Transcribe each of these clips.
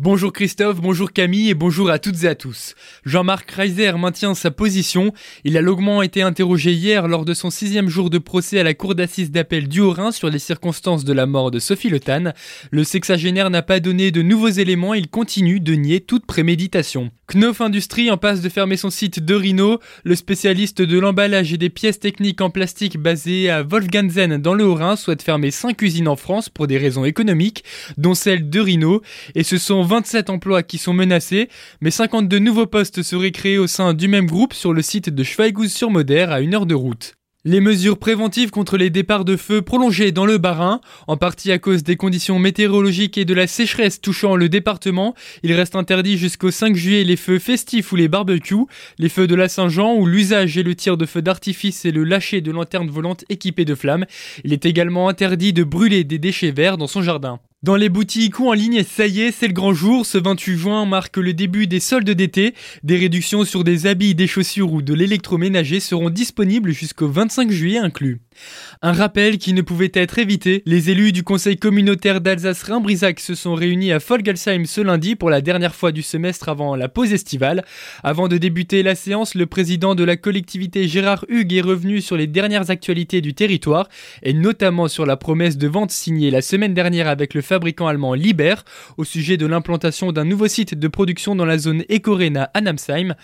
Bonjour Christophe, bonjour Camille et bonjour à toutes et à tous. Jean-Marc Reiser maintient sa position. Il a longuement été interrogé hier lors de son sixième jour de procès à la cour d'assises d'appel du Haut-Rhin sur les circonstances de la mort de Sophie Le Le sexagénaire n'a pas donné de nouveaux éléments, il continue de nier toute préméditation. Knof Industries en passe de fermer son site de Rhino. Le spécialiste de l'emballage et des pièces techniques en plastique basé à Wolfganzen dans le Haut-Rhin souhaite fermer 5 usines en France pour des raisons économiques, dont celle de Rhino. Et ce sont 27 emplois qui sont menacés, mais 52 nouveaux postes seraient créés au sein du même groupe sur le site de Schweighouse-sur-Moder à une heure de route. Les mesures préventives contre les départs de feu prolongés dans le Bas-Rhin, en partie à cause des conditions météorologiques et de la sécheresse touchant le département, il reste interdit jusqu'au 5 juillet les feux festifs ou les barbecues, les feux de la Saint-Jean où l'usage et le tir de feux d'artifice et le lâcher de lanternes volantes équipées de flammes. Il est également interdit de brûler des déchets verts dans son jardin. Dans les boutiques ou en ligne, ça y est, c'est le grand jour. Ce 28 juin marque le début des soldes d'été. Des réductions sur des habits, des chaussures ou de l'électroménager seront disponibles jusqu'au 25 juillet inclus. Un rappel qui ne pouvait être évité, les élus du conseil communautaire d'Alsace-Rhin-Brisac se sont réunis à Folgelsheim ce lundi pour la dernière fois du semestre avant la pause estivale. Avant de débuter la séance, le président de la collectivité Gérard Hugues est revenu sur les dernières actualités du territoire et notamment sur la promesse de vente signée la semaine dernière avec le fabricant allemand Liber au sujet de l'implantation d'un nouveau site de production dans la zone Ecorena à Namsheim.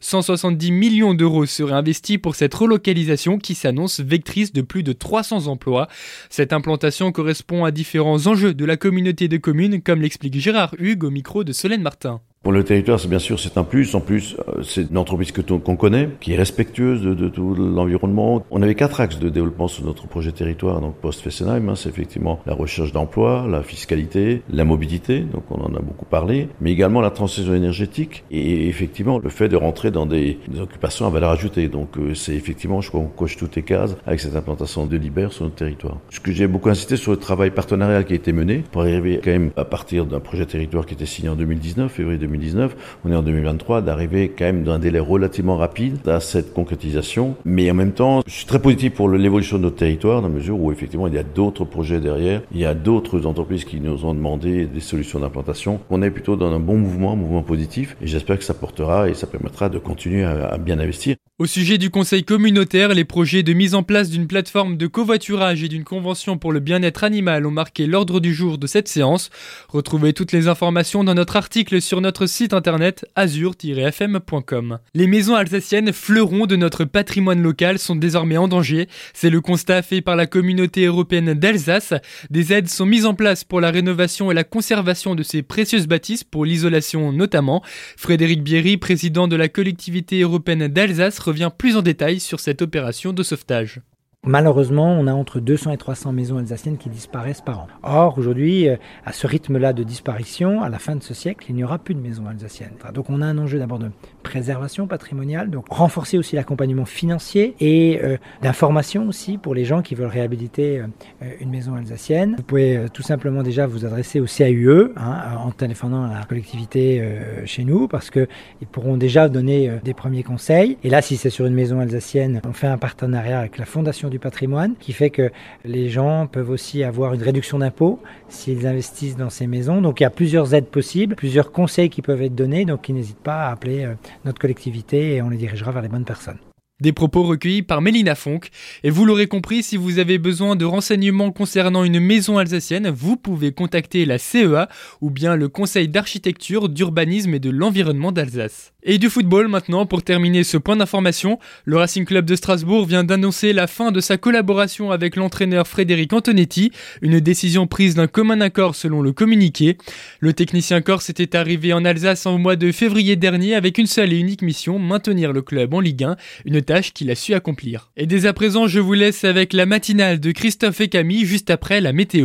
170 millions d'euros seraient investis pour cette relocalisation qui s'annonce vectrice de plus de 300 emplois. Cette implantation correspond à différents enjeux de la communauté de communes, comme l'explique Gérard Hugues au micro de Solène Martin. Pour le territoire, c'est bien sûr c'est un plus. En plus, euh, c'est une entreprise que qu'on connaît, qui est respectueuse de, tout l'environnement. On avait quatre axes de développement sur notre projet territoire, donc post-Fessenheim. Hein, c'est effectivement la recherche d'emploi, la fiscalité, la mobilité, donc on en a beaucoup parlé, mais également la transition énergétique et effectivement le fait de rentrer dans des, occupations à valeur ajoutée. Donc euh, c'est effectivement, je crois, qu'on coche toutes les cases avec cette implantation de Liber sur notre territoire. Ce que j'ai beaucoup insisté sur le travail partenarial qui a été mené pour arriver quand même à partir d'un projet territoire qui était signé en 2019, février 2019, 2019, on est en 2023, d'arriver quand même dans un délai relativement rapide à cette concrétisation. Mais en même temps, je suis très positif pour l'évolution de notre territoire, dans la mesure où effectivement il y a d'autres projets derrière, il y a d'autres entreprises qui nous ont demandé des solutions d'implantation. On est plutôt dans un bon mouvement, un mouvement positif, et j'espère que ça portera et ça permettra de continuer à bien investir. Au sujet du conseil communautaire, les projets de mise en place d'une plateforme de covoiturage et d'une convention pour le bien-être animal ont marqué l'ordre du jour de cette séance. Retrouvez toutes les informations dans notre article sur notre site internet azur-fm.com. Les maisons alsaciennes, fleurons de notre patrimoine local, sont désormais en danger. C'est le constat fait par la communauté européenne d'Alsace. Des aides sont mises en place pour la rénovation et la conservation de ces précieuses bâtisses, pour l'isolation notamment. Frédéric Bierry, président de la collectivité européenne d'Alsace, revient plus en détail sur cette opération de sauvetage. Malheureusement, on a entre 200 et 300 maisons alsaciennes qui disparaissent par an. Or, aujourd'hui, euh, à ce rythme-là de disparition, à la fin de ce siècle, il n'y aura plus de maisons alsaciennes. Donc, on a un enjeu d'abord de préservation patrimoniale, donc renforcer aussi l'accompagnement financier et euh, d'information aussi pour les gens qui veulent réhabiliter euh, une maison alsacienne. Vous pouvez tout simplement déjà vous adresser au CAUE hein, en téléphonant à la collectivité chez nous parce qu'ils pourront déjà donner des premiers conseils. Et là, si c'est sur une maison alsacienne, on fait un partenariat avec la Fondation du patrimoine, qui fait que les gens peuvent aussi avoir une réduction d'impôt s'ils investissent dans ces maisons. Donc il y a plusieurs aides possibles, plusieurs conseils qui peuvent être donnés, donc ils n'hésitent pas à appeler euh, notre collectivité et on les dirigera vers les bonnes personnes. Des propos recueillis par Mélina Fonck. Et vous l'aurez compris, si vous avez besoin de renseignements concernant une maison alsacienne, vous pouvez contacter la CEA ou bien le Conseil d'architecture, d'urbanisme et de l'environnement d'Alsace. Et du football maintenant, pour terminer ce point d'information, le Racing Club de Strasbourg vient d'annoncer la fin de sa collaboration avec l'entraîneur Frédéric Antonetti, une décision prise d'un commun accord selon le communiqué. Le technicien corse était arrivé en Alsace en mois de février dernier avec une seule et unique mission, maintenir le club en Ligue 1, une qu'il a su accomplir. Et dès à présent, je vous laisse avec la matinale de Christophe et Camille juste après la météo.